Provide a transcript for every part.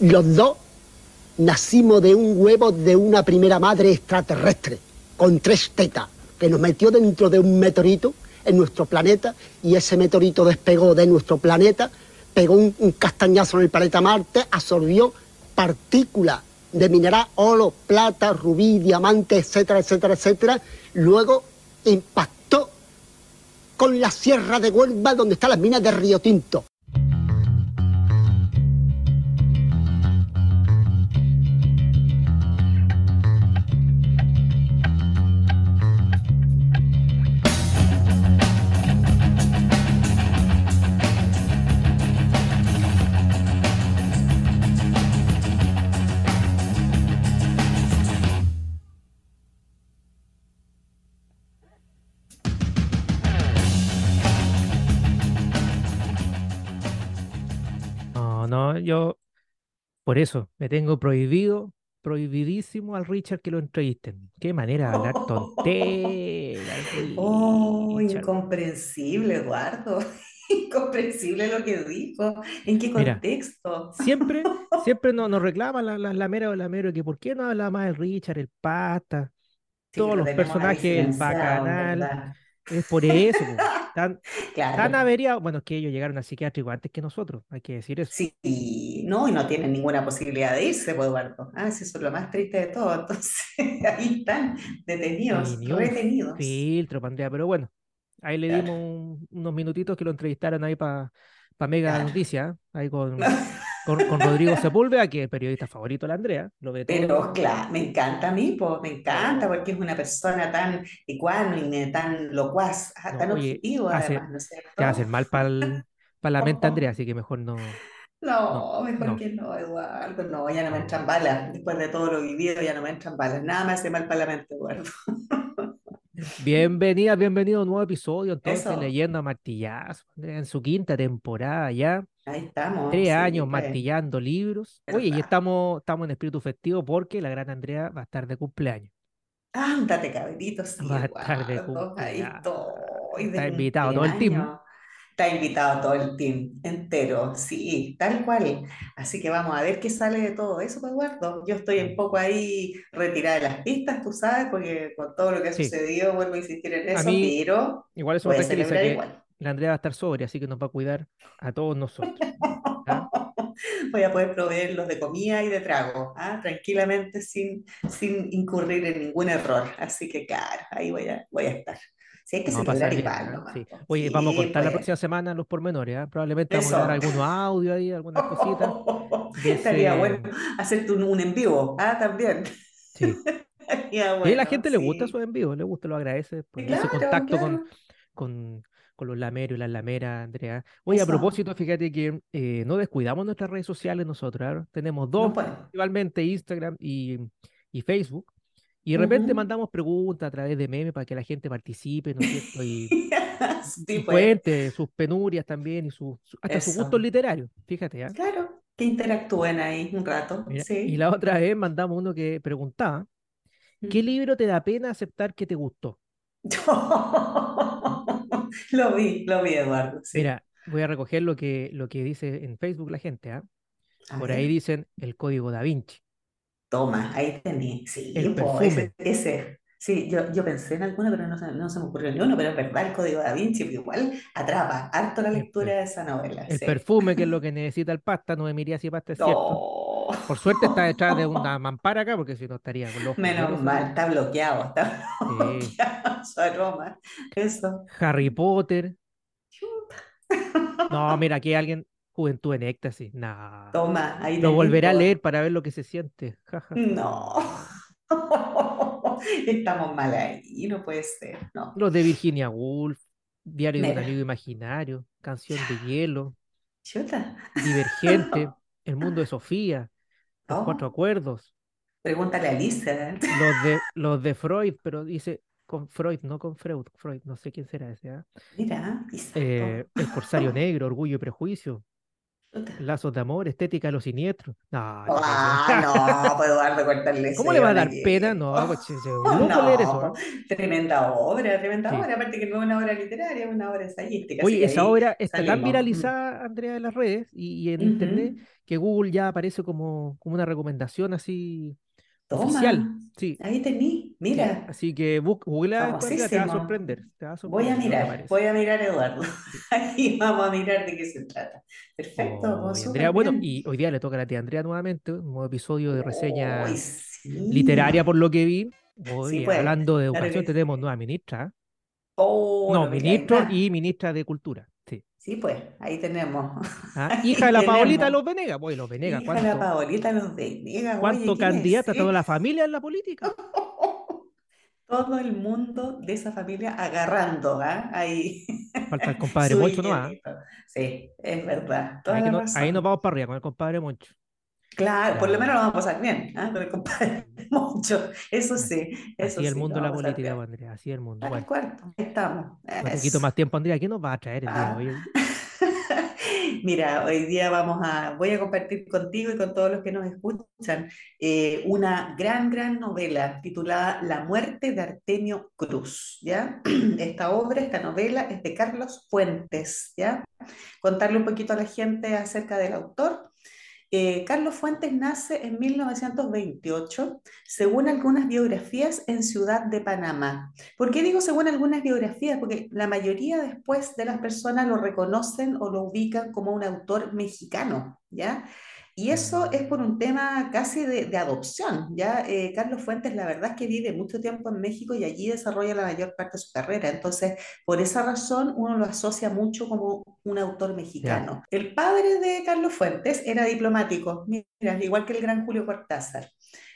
Los dos nacimos de un huevo de una primera madre extraterrestre, con tres tetas, que nos metió dentro de un meteorito en nuestro planeta y ese meteorito despegó de nuestro planeta, pegó un, castañazo en el planeta Marte, absorbió partículas de mineral, oro, plata, rubí, diamante, etcétera, etcétera, etcétera. Luego impactó con la sierra de Huelva donde están las minas de Río Tinto. Yo por eso me tengo prohibido, prohibidísimo al Richard que lo entrevisten. Qué manera de hablar tonteras. Oh, incomprensible, Eduardo. Incomprensible lo que dijo. ¿En qué contexto? siempre, siempre nos, nos reclama la, la, la mera o la mera que por qué no habla más el Richard, el pasta, todos los personajes, el bacanal. Es por eso. Tan, tan averiados. Bueno, que ellos llegaron al psiquiátrico antes que nosotros, hay que decir eso. Sí, no, y no tienen ninguna posibilidad de irse, pues, Eduardo. Ah, eso es lo más triste de todo. Entonces, ahí están detenidos, retenidos. Filtro, Pandea, pero bueno, ahí le dimos unos minutitos que lo entrevistaron ahí para pa Mega Noticias, ahí con. con, Rodrigo Sepúlveda, que es el periodista favorito de la Andrea. Lo ve Pero claro, me encanta a mí, pues, me encanta, porque es una persona tan ecuánime, tan locuaz, ah, tan objetivo, además, ¿no es cierto? Te hace mal para la mente, Andrea, así que mejor no. No, mejor que no, Eduardo. No, ya no me entran balas. Después de todo lo vivido, ya no me entran balas. Nada me hace mal para la mente, Eduardo. Bienvenida, bienvenido a un nuevo episodio, entonces, Leyendo a Martillazo, en su quinta temporada ya. Ahí estamos. Tres años martillando libros. Oye, y estamos, estamos en espíritu festivo porque la gran Andrea va a estar de cumpleaños. Ándate, cabrito, sí, va a estar de cumpleaños. Ahí estoy. Está invitado todo el team. Está invitado todo el team entero, sí, tal cual. Así que vamos a ver qué sale de todo eso, Eduardo. Yo estoy un poco ahí retirada de las pistas, tú sabes, porque con todo lo que ha sucedido, vuelvo a insistir en eso, pero igual eso voy a celebrar que La Andrea va a estar sobria, así que nos va a cuidar a todos nosotros. voy a poder proveerlos de comida y de trago, ¿ah? tranquilamente, sin, sin incurrir en ningún error. Así que, claro, ahí voy a, voy a estar. Sí, hay que vamos a igual, sí. Oye, vamos a contar la pues. próxima semana los pormenores, ¿eh? probablemente vamos a dar algunos audios ahí, algunas cositas. Estaría bueno hacerte un, un, en vivo, ah, también. Sí. y a la gente le gusta su en vivo, le gusta, lo agradece, por ese contacto con, con, con, los lameros y las lameras, Andrea. Oye, a propósito, fíjate que eh, no descuidamos nuestras redes sociales nosotros, ¿eh? tenemos dos, principalmente Instagram y, y Facebook. Y de repente mandamos preguntas a través de memes para que la gente participe, ¿no es cierto? Y, pues. cuente sus penurias también y su, hasta sus gustos literarios, fíjate. ¿ya? Claro, que interactúen ahí un rato. sí. Y la otra vez mandamos uno que preguntaba, ¿qué libro te da pena aceptar que te gustó? lo vi, lo vi, Eduardo. Mira, voy a recoger lo que, lo que dice en Facebook la gente. ¿ah? Por ahí dicen el código da Vinci. Toma, ahí tení. Sí, ese, ese, Sí, yo, yo pensé en alguna, pero no, no, se me ocurrió ni uno, pero es verdad, el Código da Vinci igual atrapa harto la lectura de esa novela. El perfume, que es lo que necesita el pasta, no me si pasta es cierto. Por suerte está detrás de una mampara acá, porque si no estaría con los Menos mal, está bloqueado, está bloqueado su aroma. Eso. Harry Potter. No, mira, aquí alguien, Juventud en éxtasis, nada. Toma, ahí Lo volveré a leer para ver lo que se siente. No. Estamos mal ahí, no puede ser. No. Los de Virginia Woolf, Diario de un amigo imaginario, Canción de hielo, Divergente, El mundo de Sofía, Los oh. cuatro acuerdos. Pregúntale a Lisa. Los de, los de Freud, pero dice con Freud, no con Freud, Freud, no sé quién será ese. ¿ah? Mira, eh, El Corsario Negro, Orgullo y Prejuicio, Lazos de amor, estética de los siniestros. No, ah, no, puedo dar de cortarle. ¿Cómo le va a dar pena? No, pues, no, leer eso. Tremenda obra, tremenda obra. Aparte que no es una obra literaria, es una obra ensayística. Oye, esa obra está tan viralizada, Andrea, en las redes y, en internet que Google ya aparece como, como una recomendación así oficial. Sí. Ahí tení, mira. Así que google te va a sorprender. voy a mirar, voy a mirar, Eduardo. Ahí vamos a mirar de qué se trata. Perfecto. Andrea, bueno, y hoy día le toca a la tía Andrea nuevamente, un nuevo episodio de reseña literaria por lo que vi. Hoy, pues, hablando de educación, tenemos nueva ministra. Oh, no, ministro y ministra de Cultura. Sí, pues, ahí tenemos. Ah, hija de la Paolita los Venegas, pues los Venegas. Hija de la Paolita los Venegas. ¿Cuánto candidata toda la familia en la política? Todo el mundo de esa familia agarrando, ¿ah? Ahí. Falta el compadre Moncho, ¿no? ¿ah? Sí, es verdad. ahí, nos vamos para arriba con el compadre Moncho. Claro, por lo menos lo vamos a pasar bien, ¿ah? con el compadre Moncho, eso sí. Eso así el mundo la política, Andrea, así el mundo. Bueno, ahí estamos. Un poquito más tiempo, Andrea, ¿qué nos va a traer el día de hoy? Mira, hoy día vamos a, voy a compartir contigo y con todos los que nos escuchan eh, una gran, gran novela titulada La muerte de Artemio Cruz, ¿ya? Esta obra, esta novela es de Carlos Fuentes, ¿ya? Contarle un poquito a la gente acerca del autor. Eh, Carlos Fuentes nace en 1928, según algunas biografías, en Ciudad de Panamá. ¿Por qué digo según algunas biografías? Porque la mayoría después de las personas lo reconocen o lo ubican como un autor mexicano, ¿ya? Y eso es por un tema casi de, adopción. Ya eh, Carlos Fuentes, la verdad es que vive mucho tiempo en México y allí desarrolla la mayor parte de su carrera. Entonces, por esa razón, uno lo asocia mucho como un autor mexicano. El padre de Carlos Fuentes era diplomático, mira, igual que el gran Julio Cortázar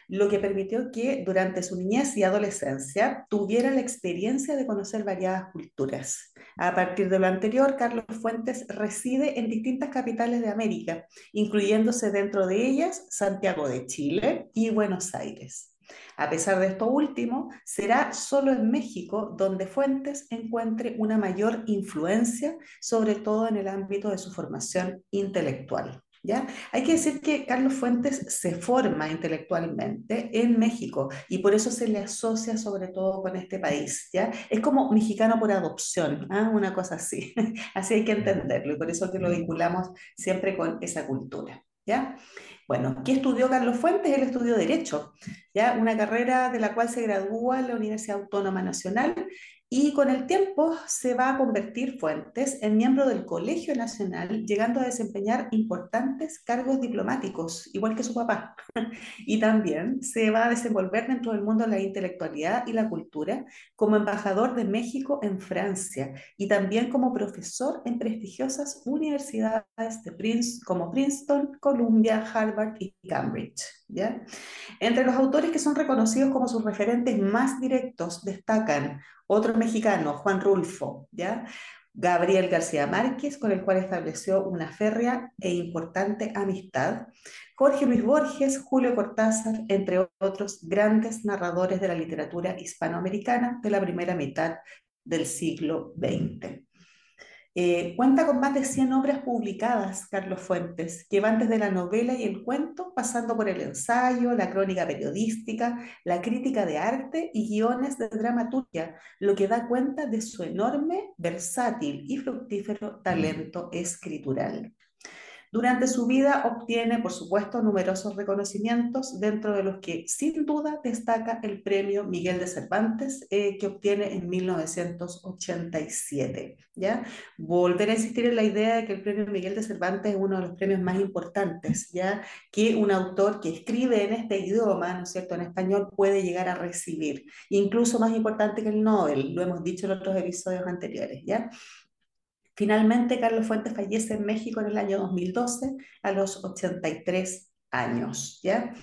lo que permitió que durante su niñez y adolescencia tuviera la experiencia de conocer variadas culturas. A partir de lo anterior, Carlos Fuentes reside en distintas capitales de América, incluyéndose dentro de ellas Santiago de Chile y Buenos Aires. A pesar de esto último, será solo en México donde Fuentes encuentre una mayor influencia, sobre todo en el ámbito de su formación intelectual. Hay que decir que Carlos Fuentes se forma intelectualmente en México y por eso se le asocia sobre todo con este país, ¿ya? Es como mexicano por adopción, ¿ah? una cosa así. así hay que entenderlo y por eso que lo vinculamos siempre con esa cultura, ¿ya? Bueno, ¿qué estudió Carlos Fuentes? Él estudió Derecho, ¿ya? una carrera de la cual se gradúa en la Universidad Autónoma Nacional y con el tiempo se va a convertir Fuentes en miembro del Colegio Nacional, llegando a desempeñar importantes cargos diplomáticos, igual que su papá. y también se va a desenvolver dentro del mundo la intelectualidad y la cultura como embajador de México en Francia y también como profesor en prestigiosas universidades como Princeton, Columbia, Harvard y Cambridge. Entre los autores que son reconocidos como sus referentes más directos destacan otro mexicano, Juan Rulfo, ¿ya? Gabriel García Márquez, con el cual estableció una férrea e importante amistad, Jorge Luis Borges, Julio Cortázar, entre otros grandes narradores de la literatura hispanoamericana de la primera mitad del siglo XX. Eh, cuenta con más de 100 obras publicadas, Carlos Fuentes, que van desde la novela y el cuento, pasando por el ensayo, la crónica periodística, la crítica de arte y guiones de dramaturgia, lo que da cuenta de su enorme, versátil y fructífero talento escritural. Durante su vida obtiene, por supuesto, numerosos reconocimientos, dentro de los que sin duda destaca el premio Miguel de Cervantes, eh, que obtiene en 1987. ¿ya? Volver a insistir en la idea de que el premio Miguel de Cervantes es uno de los premios más importantes, ya que un autor que escribe en este idioma, ¿no es cierto?, en español, puede llegar a recibir, incluso más importante que el Nobel, lo hemos dicho en otros episodios anteriores, ¿ya? Finalmente, Carlos Fuentes fallece en México en el año 2012 a los 83 años. ¿ya?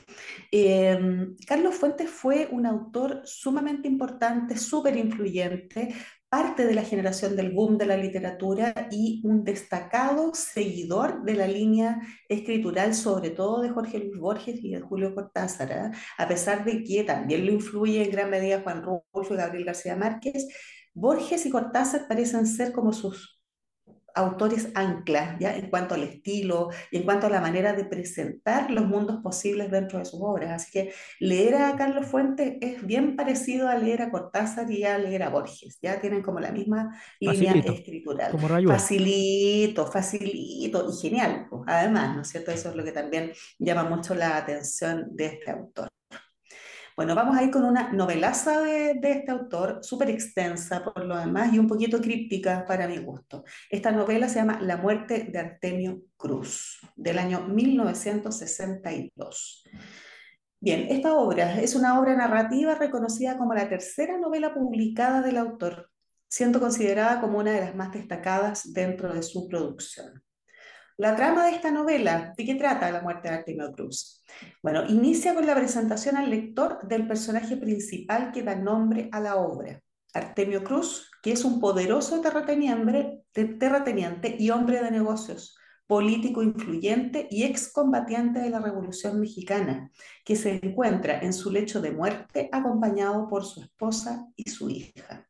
Em, Carlos Fuentes fue un autor sumamente importante, súper influyente, parte de la generación del boom de la literatura y un destacado seguidor de la línea escritural, sobre todo de Jorge Luis Borges y de Julio Cortázar, ¿eh? a pesar de que también lo influye en gran medida Juan Rulfo y Gabriel García Márquez. Borges y Cortázar parecen ser como sus autores anclas, ¿ya? En cuanto al estilo y en cuanto a la manera de presentar los mundos posibles dentro de sus obras. Así que leer a Carlos Fuentes es bien parecido a leer a Cortázar y a leer a Borges, ya tienen como la misma línea escritural. facilito, facilito y genial, pues, además, ¿no es cierto? Eso es lo que también llama mucho la atención de este autor. Bueno, vamos a ir con una novelaza de, este autor, súper extensa por lo demás y un poquito críptica para mi gusto. Esta novela se llama La muerte de Artemio Cruz, del año 1962. Bien, esta obra es una obra narrativa reconocida como la tercera novela publicada del autor, siendo considerada como una de las más destacadas dentro de su producción. La trama de esta novela, ¿de qué trata la muerte de Artemio Cruz? Bueno, inicia con la presentación al lector del personaje principal que da nombre a la obra, Artemio Cruz, que es un poderoso terrateniente y hombre de negocios, político influyente y excombatiente de la Revolución Mexicana, que se encuentra en su lecho de muerte acompañado por su esposa y su hija.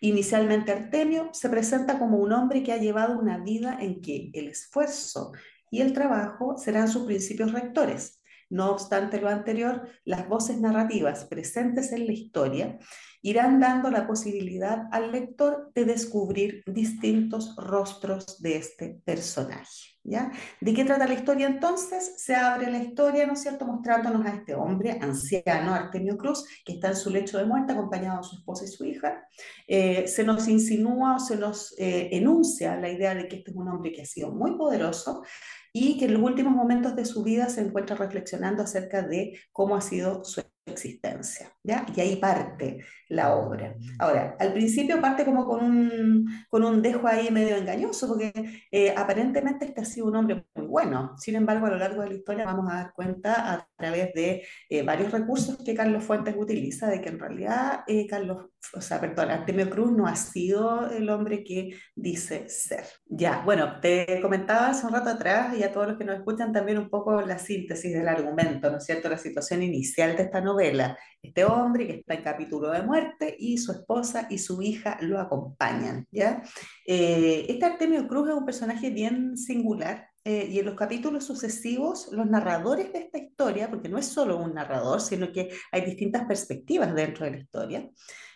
Inicialmente Artemio se presenta como un hombre que ha llevado una vida en que el esfuerzo y el trabajo serán sus principios rectores. No obstante lo anterior, las voces narrativas presentes en la historia irán dando la posibilidad al lector de descubrir distintos rostros de este personaje. ¿ya? ¿De qué trata la historia entonces? Se abre la historia, ¿no es cierto?, mostrándonos a este hombre anciano, Artemio Cruz, que está en su lecho de muerte acompañado de su esposa y su hija. Eh, se nos insinúa o se nos eh, enuncia la idea de que este es un hombre que ha sido muy poderoso y que en los últimos momentos de su vida se encuentra reflexionando acerca de cómo ha sido su existencia, ¿ya? Y ahí parte la obra. Mm. Ahora, al principio parte como con un, con un dejo ahí medio engañoso, porque eh, aparentemente este ha sido un hombre muy bueno. Sin embargo, a lo largo de la historia vamos a dar cuenta a través de eh, varios recursos que Carlos Fuentes utiliza, de que en realidad eh, Carlos, o sea, perdón, Artemio Cruz no ha sido el hombre que dice ser. Ya, bueno, te comentaba hace un rato atrás y a todos los que nos escuchan también un poco la síntesis del argumento, ¿no es cierto? La situación inicial de esta novela. Este hombre que está en capítulo de muerte y su esposa y su hija lo acompañan, ¿ya? Eh, este Artemio Cruz es un personaje bien singular eh, y en los capítulos sucesivos, los narradores de esta historia, porque no es solo un narrador, sino que hay distintas perspectivas dentro de la historia,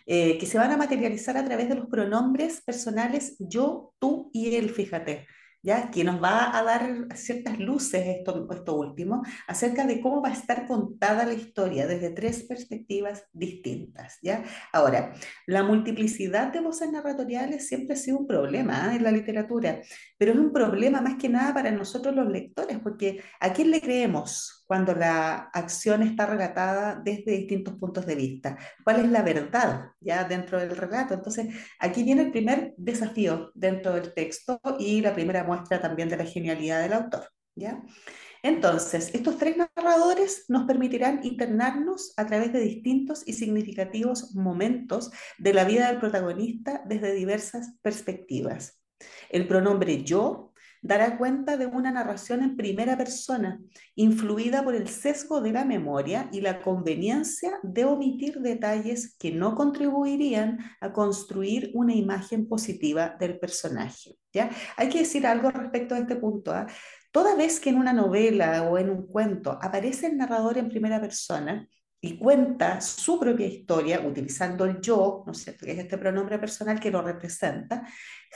eh, que se van a materializar a través de los pronombres personales yo, tú y él, fíjate. ¿ya? que nos va a dar ciertas luces, esto, esto último, acerca de cómo va a estar contada la historia desde tres perspectivas distintas. ¿ya? Ahora, la multiplicidad de voces narratoriales siempre ha sido un problema ¿eh? en la literatura, pero es un problema más que nada para nosotros los lectores, porque ¿a quién le creemos cuando la acción está relatada desde distintos puntos de vista? ¿Cuál es la verdad ya dentro del relato? Entonces, aquí viene el primer desafío dentro del texto y la primera muestra también de la genialidad del autor, ¿ya? Entonces, estos tres narradores nos permitirán internarnos a través de distintos y significativos momentos de la vida del protagonista desde diversas perspectivas. El pronombre yo dará cuenta de una narración en primera persona, influida por el sesgo de la memoria y la conveniencia de omitir detalles que no contribuirían a construir una imagen positiva del personaje. ¿ya? Hay que decir algo respecto a este punto. ¿ah? Toda vez que en una novela o en un cuento aparece el narrador en primera persona, y cuenta su propia historia utilizando el yo, ¿no es cierto?, que es este pronombre personal que lo representa,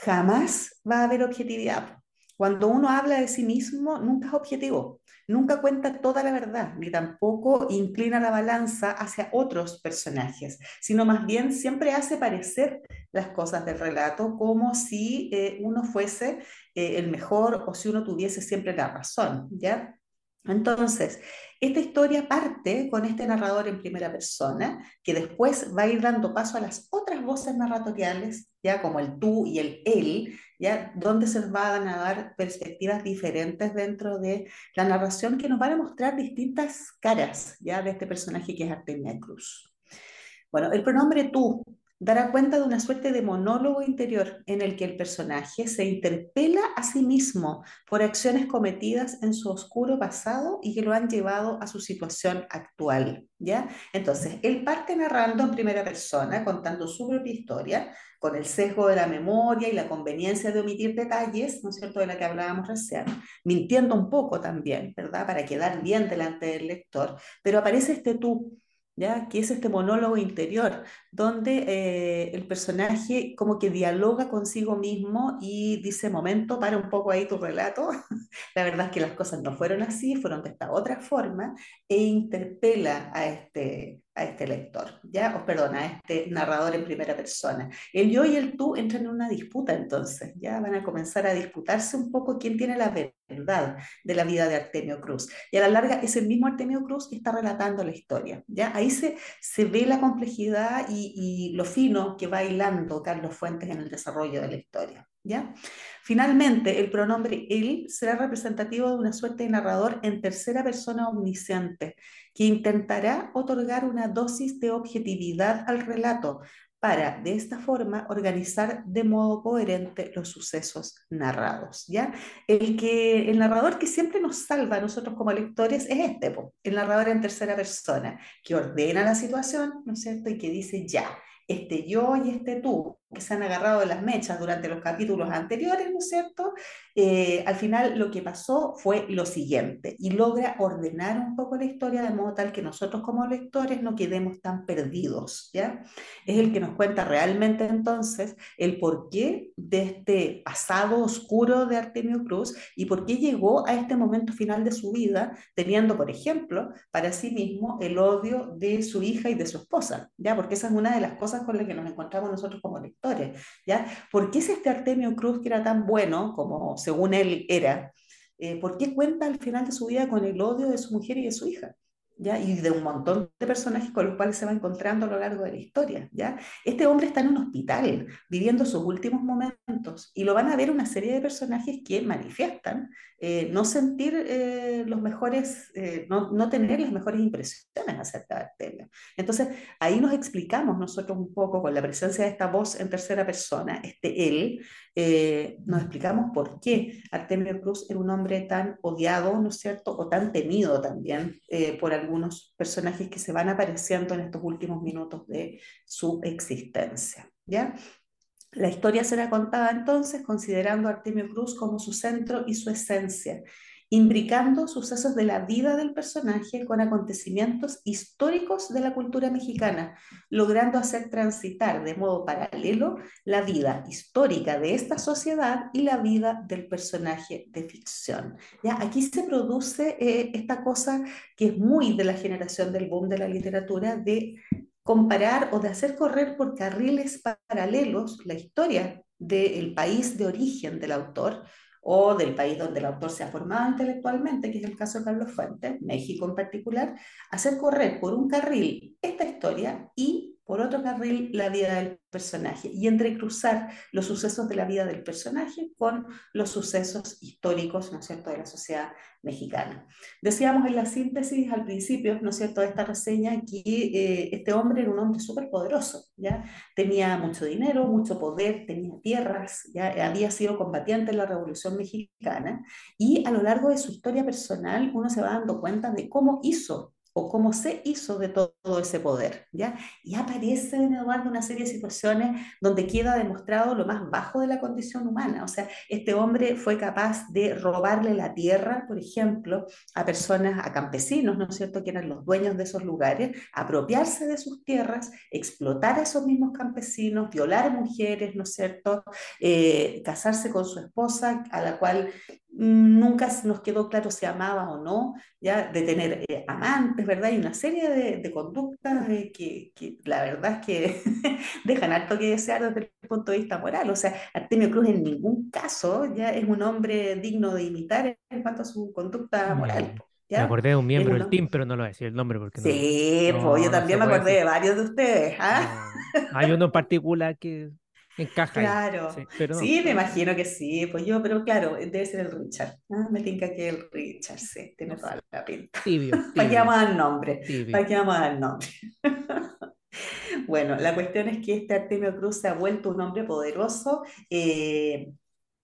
jamás va a haber objetividad. Cuando uno habla de sí mismo, nunca es objetivo, nunca cuenta toda la verdad, ni tampoco inclina la balanza hacia otros personajes, sino más bien siempre hace parecer las cosas del relato como si eh, uno fuese eh, el mejor o si uno tuviese siempre la razón, ¿ya? Entonces, esta historia parte con este narrador en primera persona, que después va a ir dando paso a las otras voces narratoriales, ya como el tú y el él, ya donde se van a dar perspectivas diferentes dentro de la narración que nos van a mostrar distintas caras ya de este personaje que es Artemia Cruz. Bueno, el pronombre tú dará cuenta de una suerte de monólogo interior en el que el personaje se interpela a sí mismo por acciones cometidas en su oscuro pasado y que lo han llevado a su situación actual, ¿ya? Entonces, él parte narrando en primera persona, contando su propia historia, con el sesgo de la memoria y la conveniencia de omitir detalles, ¿no es cierto?, de la que hablábamos recién, mintiendo un poco también, ¿verdad?, para quedar bien delante del lector, pero aparece este tú, ¿ya? que es este monólogo interior, donde eh, el personaje como que dialoga consigo mismo y dice, momento, para un poco ahí tu relato, la verdad es que las cosas no fueron así, fueron de esta otra forma, e interpela a este, a este lector, ¿ya? O perdón, a este narrador en primera persona. El yo y el tú entran en una disputa entonces, ya van a comenzar a disputarse un poco quién tiene la verdad de la vida de Artemio Cruz. Y a la larga es el mismo Artemio Cruz que está relatando la historia, ¿ya? Ahí se, se ve la complejidad y, y lo fino que va hilando Carlos Fuentes en el desarrollo de la historia, Finalmente, el pronombre él será representativo de una suerte de narrador en tercera persona omnisciente, que intentará otorgar una dosis de objetividad al relato para, de esta forma, organizar de modo coherente los sucesos narrados. ¿ya? El, que, el narrador que siempre nos salva a nosotros como lectores es este, el narrador en tercera persona, que ordena la situación, ¿no es cierto? Y que dice ya, este yo y este tú, que se han agarrado de las mechas durante los capítulos anteriores, ¿no es cierto? Eh, al final lo que pasó fue lo siguiente y logra ordenar un poco la historia de modo tal que nosotros como lectores no quedemos tan perdidos, ¿ya? Es el que nos cuenta realmente entonces el porqué de este pasado oscuro de Artemio Cruz y por qué llegó a este momento final de su vida teniendo, por ejemplo, para sí mismo el odio de su hija y de su esposa, ¿ya? Porque esa es una de las cosas con las que nos encontramos nosotros como lectores ¿Por qué es este Artemio Cruz que era tan bueno como según él era? Eh, ¿Por qué cuenta al final de su vida con el odio de su mujer y de su hija? ¿Ya? y de un montón de personajes con los cuales se va encontrando a lo largo de la historia. ¿ya? Este hombre está en un hospital viviendo sus últimos momentos y lo van a ver una serie de personajes que manifiestan eh, no sentir eh, los mejores, eh, no, no, tener las mejores impresiones acerca de Artemio. Entonces, ahí nos explicamos nosotros un poco con la presencia de esta voz en tercera persona, este él, nos explicamos por qué Artemio Cruz era un hombre tan odiado, ¿no es cierto?, o tan temido también por algunos personajes que se van apareciendo en estos últimos minutos de su existencia. ¿Ya? La historia será contada entonces considerando a Artemio Cruz como su centro y su esencia, imbricando sucesos de la vida del personaje con acontecimientos históricos de la cultura mexicana, logrando hacer transitar de modo paralelo la vida histórica de esta sociedad y la vida del personaje de ficción. ¿Ya? Aquí se produce eh, esta cosa que es muy de la generación del boom de la literatura, de comparar o de hacer correr por carriles paralelos la historia del país de origen del autor o del país donde el autor se ha formado intelectualmente, que es el caso de Carlos Fuentes, México en particular, hacer correr por un carril esta historia y por otro carril la vida del personaje y entrecruzar los sucesos de la vida del personaje con los sucesos históricos, ¿no es cierto?, de la sociedad mexicana. Decíamos en la síntesis al principio, ¿no es cierto?, de esta reseña que eh, este hombre era un hombre súper poderoso, ¿ya? Tenía mucho dinero, mucho poder, tenía tierras, ¿ya? Había sido combatiente en la Revolución Mexicana y a lo largo de su historia personal uno se va dando cuenta de cómo hizo o cómo se hizo de todo, ese poder, ¿ya? Y aparece en Eduardo una serie de situaciones donde queda demostrado lo más bajo de la condición humana, o sea, este hombre fue capaz de robarle la tierra, por ejemplo, a personas, a campesinos, ¿no es cierto?, que eran los dueños de esos lugares, apropiarse de sus tierras, explotar a esos mismos campesinos, violar mujeres, ¿no es cierto?, eh, casarse con su esposa, a la cual nunca nos quedó claro si amaba o no, ya de tener eh, amantes, ¿verdad? Y una serie de, conductas que, que, la verdad es que dejan alto que desear desde el punto de vista moral. O sea, Artemio Cruz en ningún caso ya es un hombre digno de imitar en cuanto a su conducta moral. Me acordé de un miembro del team, pero no lo voy a decir el nombre porque Sí, pues yo también me acordé de varios de ustedes. ¿ah? Hay uno en particular que encaja. Claro. Sí, me imagino que sí. Pues yo, pero claro, debe ser el Richard. ¿ah? Me tinca que el Richard, sí, tiene toda la pinta. Tibio. ¿Para qué vamos a dar nombre? ¿Para qué vamos a dar nombre? Bueno, la cuestión es que este Artemio Cruz se ha vuelto un hombre poderoso, eh,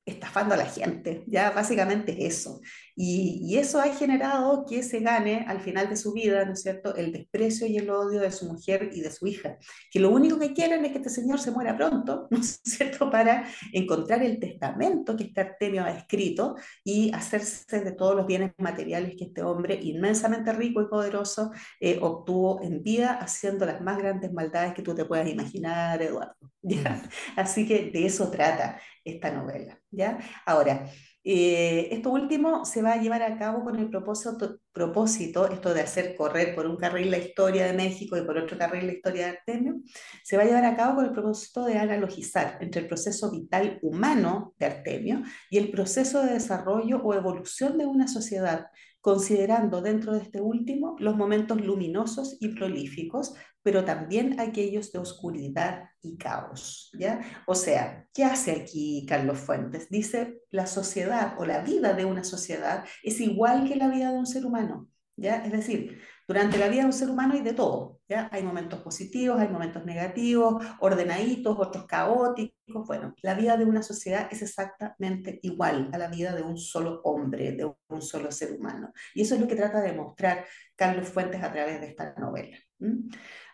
estafando a la gente, ya básicamente es eso. Y, eso ha generado que se gane al final de su vida, ¿no es cierto?, el desprecio y el odio de su mujer y de su hija, que lo único que quieren es que este señor se muera pronto, ¿no es cierto?, para encontrar el testamento que este Artemio ha escrito y hacerse de todos los bienes materiales que este hombre inmensamente rico y poderoso eh, obtuvo en vida, haciendo las más grandes maldades que tú te puedas imaginar, Eduardo. ¿ya? Mm. Así que de eso trata esta novela. ¿ya? Ahora, eh, esto último se va a llevar a cabo con el propósito, propósito, esto de hacer correr por un carril la historia de México y por otro carril la historia de Artemio, se va a llevar a cabo con el propósito de analogizar entre el proceso vital humano de Artemio y el proceso de desarrollo o evolución de una sociedad, considerando dentro de este último los momentos luminosos y prolíficos pero también aquellos de oscuridad y caos, ¿ya? O sea, ¿qué hace aquí Carlos Fuentes? Dice, la sociedad o la vida de una sociedad es igual que la vida de un ser humano, ¿ya? Es decir, durante la vida de un ser humano hay de todo, ¿ya? Hay momentos positivos, hay momentos negativos, ordenaditos, otros caóticos. Bueno, la vida de una sociedad es exactamente igual a la vida de un solo hombre, de un solo ser humano. Y eso es lo que trata de mostrar Carlos Fuentes a través de esta novela.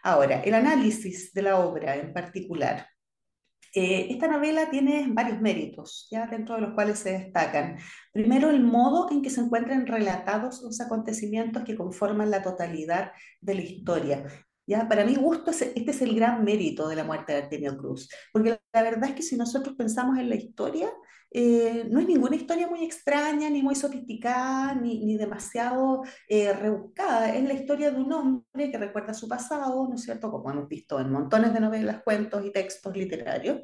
Ahora, el análisis de la obra en particular. Eh, esta novela tiene varios méritos, ya dentro de los cuales se destacan. Primero, el modo en que se encuentran relatados los acontecimientos que conforman la totalidad de la historia. ¿Ya? Para mi gusto, este es el gran mérito de la muerte de Artemio Cruz, porque la verdad es que si nosotros pensamos en la historia, eh, no es ninguna historia muy extraña, ni muy sofisticada, ni, ni demasiado eh, rebuscada. Es la historia de un hombre que recuerda su pasado, ¿no es cierto? Como hemos visto en montones de novelas, cuentos y textos literarios.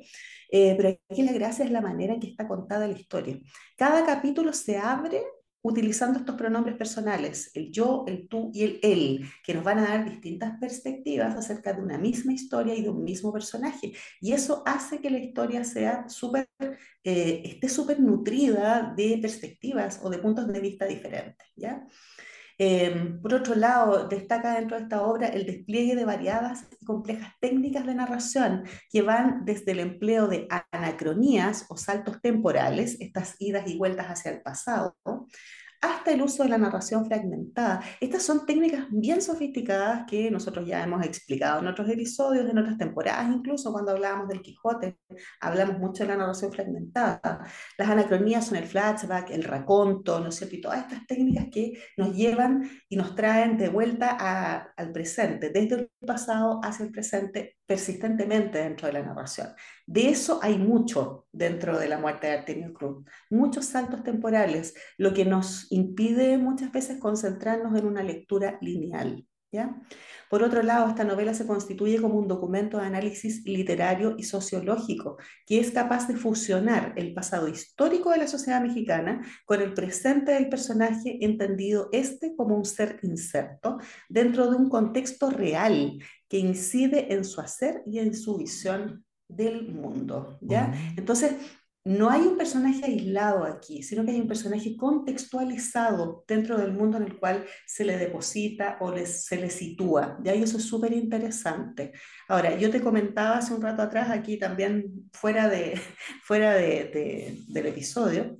Eh, pero aquí la gracia es la manera en que está contada la historia. Cada capítulo se abre utilizando estos pronombres personales, el yo, el tú y el él, que nos van a dar distintas perspectivas acerca de una misma historia y de un mismo personaje. Y eso hace que la historia sea súper, eh, esté súper nutrida de perspectivas o de puntos de vista diferentes. ¿ya? Em, por otro lado, destaca dentro de esta obra el despliegue de variadas y complejas técnicas de narración que van desde el empleo de anacronías o saltos temporales, estas idas y vueltas hacia el pasado, hasta el uso de la narración fragmentada. Estas son técnicas bien sofisticadas que nosotros ya hemos explicado en otros episodios, en otras temporadas, incluso cuando hablábamos del Quijote, hablamos mucho de la narración fragmentada. Las anacronías son el flashback, el raconto, ¿no es cierto? Y todas estas técnicas que nos llevan y nos traen de vuelta al presente, desde el pasado hacia el presente, persistentemente dentro de la narración. De eso hay mucho dentro de la muerte de Artemio Cruz, muchos saltos temporales, lo que nos impide muchas veces concentrarnos en una lectura lineal. ¿Ya? Por otro lado, esta novela se constituye como un documento de análisis literario y sociológico que es capaz de fusionar el pasado histórico de la sociedad mexicana con el presente del personaje, entendido este como un ser inserto dentro de un contexto real que incide en su hacer y en su visión del mundo, ¿ya? Entonces, no hay un personaje aislado aquí, sino que hay un personaje contextualizado dentro del mundo en el cual se le deposita o se le sitúa, ¿ya? Y eso es súper interesante. Ahora, yo te comentaba hace un rato atrás, aquí también fuera, de, fuera de, del episodio,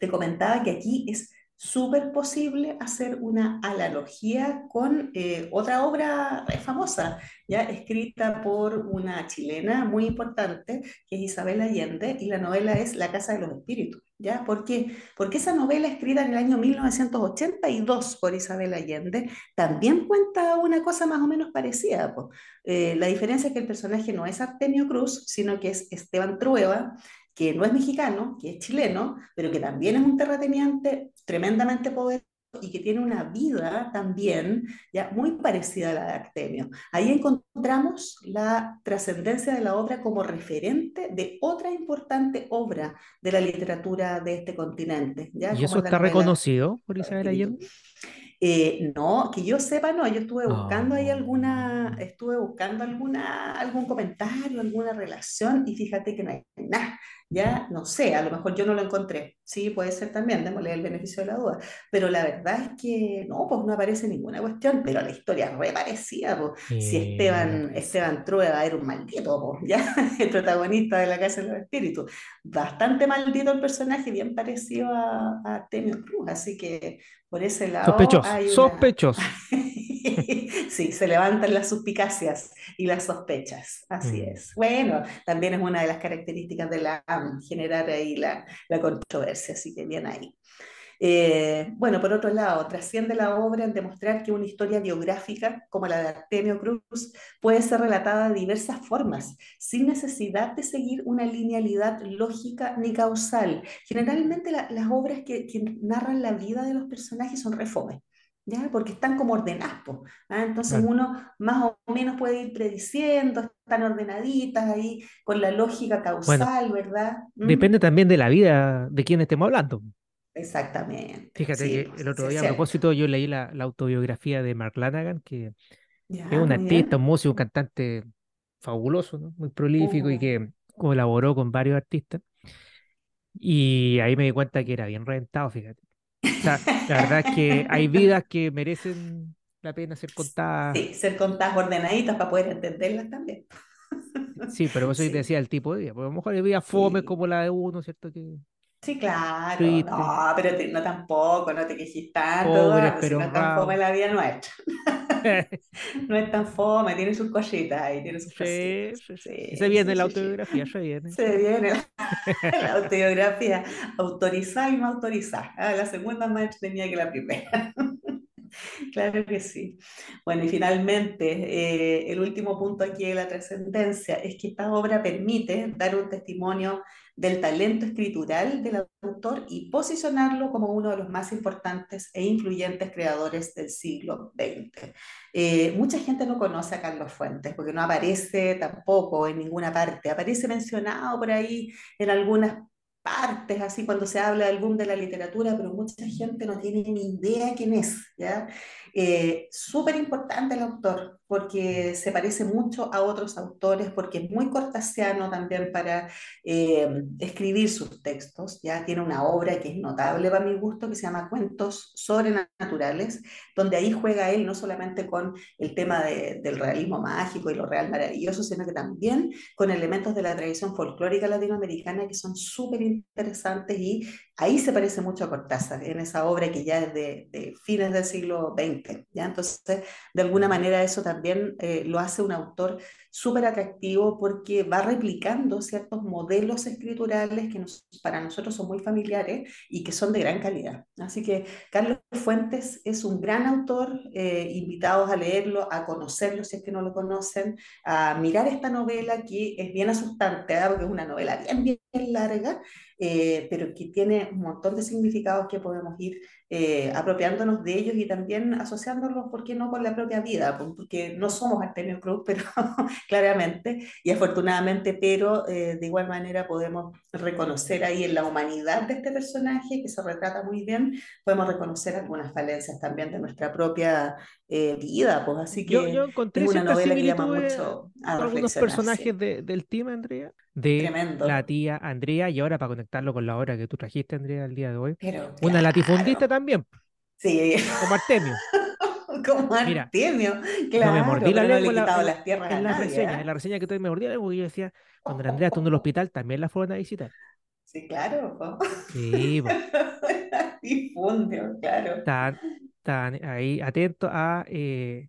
te comentaba que aquí es súper posible hacer una analogía con eh, otra obra famosa, ya escrita por una chilena muy importante, que es Isabel Allende, y la novela es La Casa de los Espíritus. ¿Ya? ¿Por qué? Porque esa novela escrita en el año 1982 por Isabel Allende también cuenta una cosa más o menos parecida. Eh, la diferencia es que el personaje no es Artemio Cruz, sino que es Esteban Trueba, que no es mexicano, que es chileno, pero que también es un terrateniente tremendamente poderoso y que tiene una vida también ya muy parecida a la de Artemio. Ahí encontramos la trascendencia de la obra como referente de otra importante obra de la literatura de este continente. ¿ya? ¿Y eso está reconocido por Isabel Allende? Eh, no, que yo sepa, no, yo estuve buscando ahí alguna, oh. estuve buscando alguna, algún comentario, alguna relación y fíjate que no hay nada, ya no sé, a lo mejor yo no lo encontré, sí, puede ser también, démosle el beneficio de la duda, pero la verdad es que no, pues no aparece ninguna cuestión, pero la historia es re parecida, pues. si Esteban, Esteban Trueba era un maldito, pues, ya, el protagonista de La Casa de los Espíritus, bastante maldito el personaje, bien parecido a, a Artemio Cruz, así que por ese lado... Sospechoso, sospechoso. sí, se levantan las suspicacias y las sospechas, así mm. es. Bueno, también es una de las características de la generar ahí la, la controversia, así que bien ahí. Eh, bueno, por otro lado, trasciende la obra en demostrar que una historia biográfica como la de Artemio Cruz puede ser relatada de diversas formas, sin necesidad de seguir una linealidad lógica ni causal. Generalmente las obras que, narran la vida de los personajes son reformes. ¿Ya? Porque están como ordenadas, ¿ah? entonces uno más o menos puede ir prediciendo, están ordenaditas ahí con la lógica causal, ¿verdad? ¿Mm? Depende también de la vida de quien estemos hablando. Exactamente. Fíjate que el otro día, a propósito, yo leí la, autobiografía de Mark Lanagan, que es un artista, un músico, un cantante fabuloso, ¿no? muy prolífico y que colaboró con varios artistas. Y ahí me di cuenta que era bien reventado, fíjate. la verdad es que hay vidas que merecen la pena ser contadas. Sí, ser contadas ordenaditas para poder entenderlas también. Sí, pero eso sí. decía el tipo de vida. Porque a lo mejor hay vidas fome como la de uno, ¿cierto? Que Sí, claro, no, pero no tampoco, no te quejes tanto, pero no es tan fome la vida nuestra. no es tan fome, tiene sus cositas ahí, tiene sus cositas. Sí, se viene la autobiografía, se viene. Se viene la, autobiografía, autorizar y no autorizar. Ah, la segunda más tenía que la primera. Claro que sí. Bueno, y finalmente, eh, el último punto aquí de la trascendencia es que esta obra permite dar un testimonio del talento escritural del autor y posicionarlo como uno de los más importantes e influyentes creadores del siglo XX. Eh, mucha gente no conoce a Carlos Fuentes porque no aparece tampoco en ninguna parte, aparece mencionado por ahí en algunas partes, así cuando se habla del boom de la literatura, pero mucha gente no tiene ni idea quién es, ¿ya? Eh, Súper importante el autor, porque se parece mucho a otros autores, porque es muy cortasiano también para eh, escribir sus textos, ya tiene una obra que es notable para mi gusto, que se llama Cuentos Sobrenaturales, donde ahí juega él no solamente con el tema del realismo mágico y lo real maravilloso, sino que también con elementos de la tradición folclórica latinoamericana que son súper interesantes y ahí se parece mucho a Cortázar, en esa obra que ya es de, de fines del siglo XX. ¿ya? Entonces, de alguna manera eso también eh, lo hace un autor súper atractivo porque va replicando ciertos modelos escriturales que para nosotros son muy familiares y que son de gran calidad. Así que Carlos Fuentes es un gran autor, eh, invitados a leerlo, a conocerlo si es que no lo conocen, a mirar esta novela que es bien asustante, porque es una novela bien, bien larga, eh, pero que tiene un montón de significados que podemos ir eh, apropiándonos de ellos y también asociándolos, ¿por qué no?, con la propia vida, porque no somos Artemio Cruz, pero claramente, y afortunadamente, pero eh, de igual manera podemos reconocer ahí en la humanidad de este personaje, que se retrata muy bien, podemos reconocer algunas falencias también de nuestra propia eh, vida, pues así que yo, encontré una novela que llama mucho a algunos personajes del team, Andrea, de la tía Andrea, y ahora para conectarlo con la obra que tú trajiste, Andrea, el día de hoy, una latifundista también Sí. Como Artemio. Como Artemio, claro. No me mordí la lengua la, las tierras en, la reseña, ¿eh? en la reseña que tú me mordí la lengua, yo decía, cuando Andrea estuvo en el hospital, también la fueron a visitar. Sí, claro. Sí, Difundio, claro. Están, ahí atentos a eh,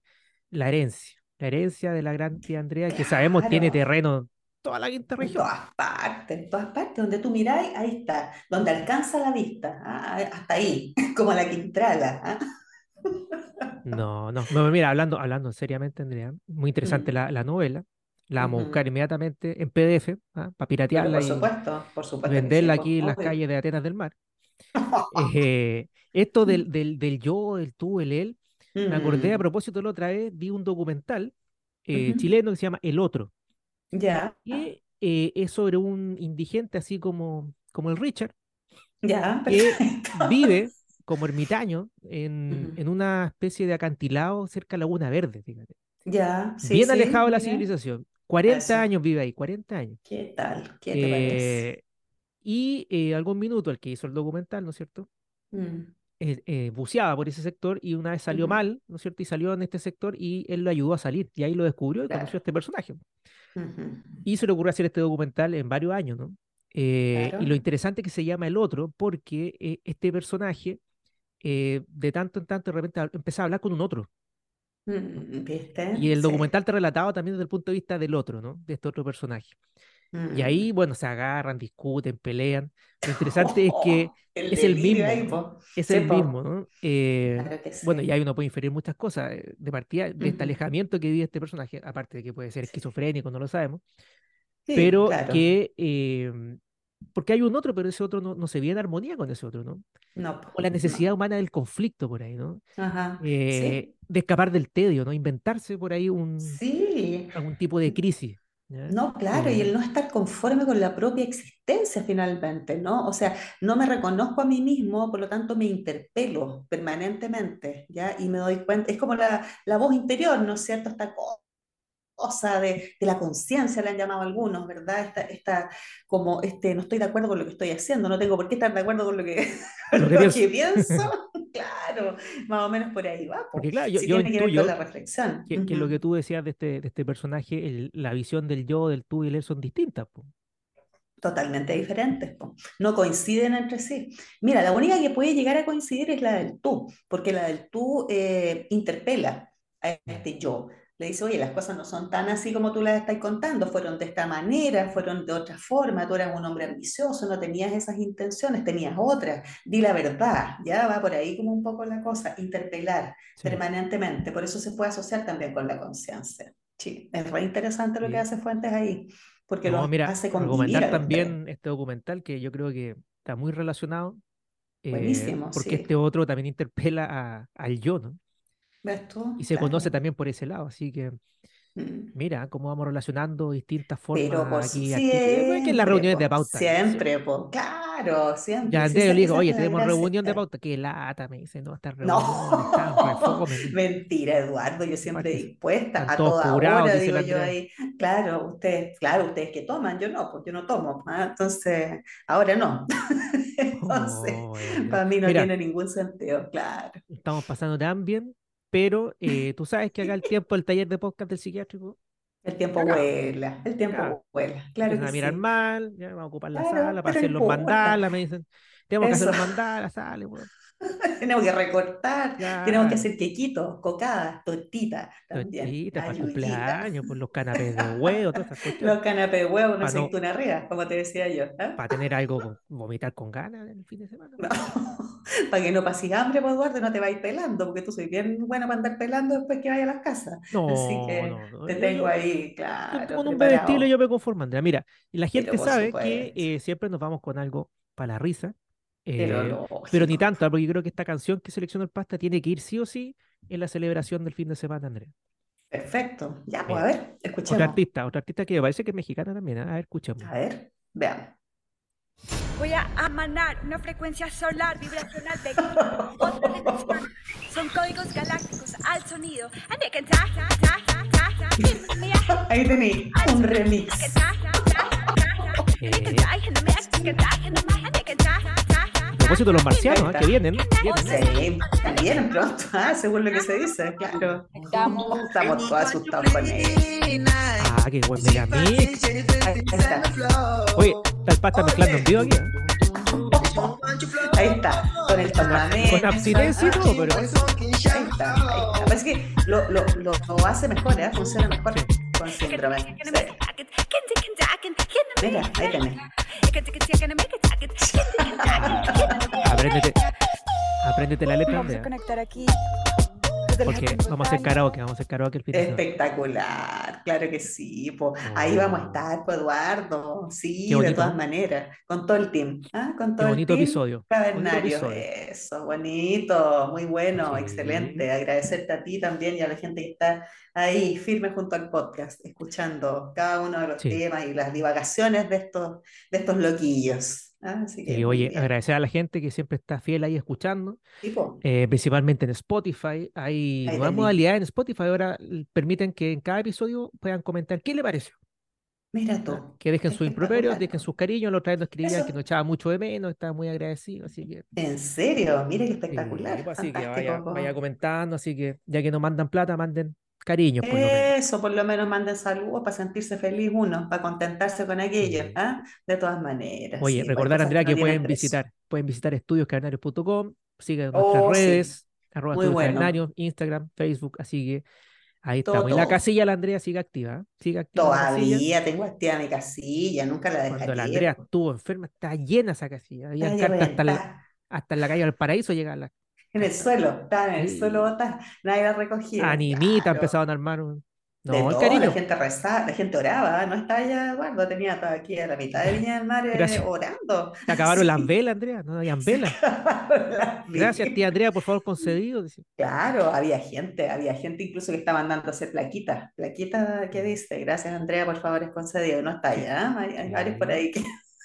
la herencia, la herencia de la gran tía Andrea, que sabemos tiene terreno toda la quinta región. En todas partes, en todas partes, donde tú miráis, ahí está, donde alcanza la vista, ¿ah? hasta ahí, como la quintrala. ¿ah? No, no, mira, hablando, hablando seriamente, Andrea, muy interesante mm. la, novela. La vamos a buscar inmediatamente en PDF ¿ah? para piratearla por supuesto, por supuesto venderla aquí en las calles de Atenas del Mar. Eh, esto del, del, del, yo, el tú, el él, me acordé a mm. propósito la otra vez, vi un documental eh, chileno que se llama El Otro, ya. Que eh, es sobre un indigente así como, como el Richard. Ya, que vive como ermitaño en, en, una especie de acantilado cerca de Laguna Verde, fíjate. Ya, sí, Bien alejado de la civilización. 40 años vive ahí, 40 años. ¿Qué tal? ¿Qué te parece? Eh, y eh, algún minuto el que hizo el documental, ¿no es cierto? Mm. Eh, buceaba por ese sector y una vez salió mal, ¿no es cierto? Y salió en este sector y él lo ayudó a salir y ahí lo descubrió y conoció a este personaje. Y se le ocurrió hacer este documental en varios años, ¿no? Y lo interesante es que se llama El Otro porque este personaje de tanto en tanto de repente empezaba a hablar con un otro. Mm, y el documental te relataba también desde el punto de vista del otro, ¿no? De este otro personaje. Y mm. ahí, bueno, se agarran, discuten, pelean. Lo interesante es que es el mismo. es el mismo, ¿no? Eh, bueno, y ahí uno puede inferir muchas cosas eh, de partida, de este alejamiento que vive este personaje, aparte de que puede ser esquizofrénico, no lo sabemos. pero que em, porque hay un otro, pero ese otro no, se ve en armonía con ese otro, ¿no? No. O la necesidad humana del conflicto por ahí, ¿no? Ajá, eh, De escapar del tedio, ¿no? Inventarse por ahí un, sí. algún tipo de crisis. No, claro, y el eh. no estar conforme con la propia existencia finalmente, ¿no? O sea, no me reconozco a mí mismo, por lo tanto me interpelo permanentemente, ¿ya? Y me doy cuenta, es como la, la voz interior, ¿no es cierto? Esta cosa de, de la conciencia, le han llamado algunos, ¿verdad? Esta, esta, como, este, no estoy de acuerdo con lo que estoy haciendo, no tengo por qué estar de acuerdo con lo que, lo que pienso. claro, más o menos por ahí va. Porque claro, yo, yo tiene que ver con la reflexión. Que, lo que tú decías de este, de este personaje, la visión del yo, del tú y el él son distintas. totalmente diferentes, no coinciden entre sí. Mira, la única que puede llegar a coincidir es la del tú, porque la del tú eh, interpela a este yo, le dice, oye, las cosas no son tan así como tú las estás contando, fueron de esta manera, fueron de otra forma, tú eras un hombre ambicioso, no tenías esas intenciones, tenías otras, di la verdad, ya va por ahí como un poco la cosa, interpelar permanentemente, por eso se puede asociar también con la conciencia. Sí, es re interesante lo que hace Fuentes ahí, porque lo hace convivir también este documental que yo creo que está muy relacionado, eh, Buenísimo, porque este otro también interpela al yo, ¿no? Y se conoce también por ese lado, así que mm. mira cómo vamos relacionando distintas formas Pero por aquí, aquí. que en las reuniones de pauta. Siempre, pues, claro, siempre. Ya antes yo le digo, oye, tenemos reunión de pauta. Qué lata, me dice, no, esta reunión. No, mentira, Eduardo, yo siempre dispuesta a toda hora, digo yo ahí. Claro, ustedes, claro, ustedes que toman, yo no, pues yo no tomo. ¿ah? Entonces, ahora no. Entonces, para mí no tiene ningún sentido, claro. Estamos pasando tan bien pero eh, tú sabes que acá el tiempo, el taller de podcast del psiquiátrico. El tiempo vuela, el tiempo vuela, claro. Que a mirar mal, ya vamos a ocupar la sala para hacer los mandalas, me dicen. Tenemos que hacer los mandalas, sale, bueno. tenemos que recortar, tenemos que hacer quequitos, cocadas, tortitas también. Tortitas para cumpleaños, por los canapés de huevo, todas esas cuestiones. Los canapés de huevo, una aceituna no, arriba, como te decía yo. ¿eh? Para tener algo, vomitar con ganas el fin de semana. No. para que no pases hambre, pues Eduardo, no te vayas pelando, porque tú soy bien buena para andar pelando después que vaya a las casas. No, Así que te tengo ahí, claro. Con un estilo yo me conformo, Andrea. Mira, y la gente sabe que eh, siempre nos vamos con algo para la risa pero, eh, pero, ni tanto, porque yo creo que esta canción que seleccionó el pasta tiene que ir sí o sí en la celebración del fin de semana, Andrea. Perfecto. Ya, pues a ver, escuchemos. Otra artista, otra artista que parece que es mexicana también. ¿eh? A ver, escuchemos. A ver, veamos. Voy a amanar una frecuencia solar vibracional de otra dimensión. Son códigos galácticos al sonido. Ahí tenéis un remix. Eh propósito de los marcianos, ¿eh? que vienen. vienen. Sí, vienen pronto, ¿eh? según lo que se dice, claro. Estamos, Estamos todos asustados con él. Ah, qué buen megamix. Oye, está el pasta mezclando en vivo aquí. ¿eh? Ahí está, con el chamamé. Con abstinencia y todo, pero. Ahí está, ahí está. Parece que lo, lo, lo, hace mejor, ¿eh? funciona mejor con síndrome. Mira, ahí tenés. Apréndete, apréndete la letra. Vamos a conectar aquí. Porque vamos a hacer karaoke, vamos a hacer karaoke el fin Espectacular, claro que sí. Ahí vamos a estar, pues, Eduardo. Sí, de todas maneras, con todo el team. ¿ah? Con todo Qué bonito, episodio. Cavernario. Eso, bonito, muy bueno, excelente. Agradecerte a ti también y a la gente que está ahí firme junto al podcast, escuchando cada uno de los temas y las divagaciones de estos, de estos loquillos. Ah, y oye, agradecer a la gente que siempre está fiel ahí escuchando, eh, principalmente en Spotify. Hay nuevas modalidades en Spotify ahora permiten que en cada episodio puedan comentar qué le pareció. Mira tú. Que dejen sus improperios, dejen sus cariños, los traen nos escribían que nos echaba mucho de menos, estaba muy agradecido, así que. ¿En serio? Mire qué espectacular. Pues, así que vaya, comentando, así que ya que nos mandan plata, manden cariños. Por Eso, por lo menos manden saludos para sentirse feliz uno, para contentarse con aquello, ¿ah? De todas maneras. Oye, recordar, Andrea, que pueden visitar, pueden visitar estudioscarnarios.com, sigan nuestras oh, redes, arroba estudios Instagram, Facebook, así que Ahí estamos. Y la casilla, la Andrea sigue activa. Sigue activa Todavía tengo activa mi casilla, nunca la dejé. Cuando la Andrea estuvo enferma, está llena esa casilla. Había hasta, la, hasta en la calle del paraíso llega la. En el suelo, está en el suelo, nadie la recogía. Animita empezaban a armar un, no, el cariño. La gente rezaba, la gente oraba, no estaba ya Eduardo, tenía todo aquí a la mitad de Viña del Mar eh, orando. Se acabaron las velas, Andrea, no habían velas. Gracias, tía Andrea, por favor, concedido. Claro, había gente, había gente incluso que estaba mandando hacer plaquitas, plaquitas que dice, gracias Andrea, por favor, es concedido. No está ya, hay, varios por ahí que,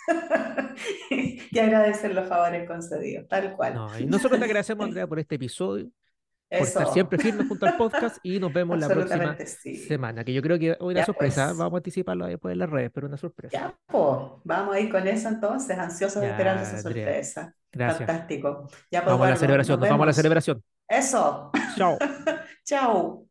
que agradecen los favores concedidos, tal cual. No, y nosotros te agradecemos, Andrea, por este episodio por estar siempre firmes junto al podcast y nos vemos la próxima semana, que yo creo que hoy una sorpresa, pues. vamos a anticiparlo después en las redes, pero una sorpresa. Ya, pues, vamos a ir con eso entonces, ansiosos esperando esa sorpresa. Gracias. Fantástico. Ya, pues, vamos a la celebración, nos, vamos a la celebración. Eso. Chao. Chao.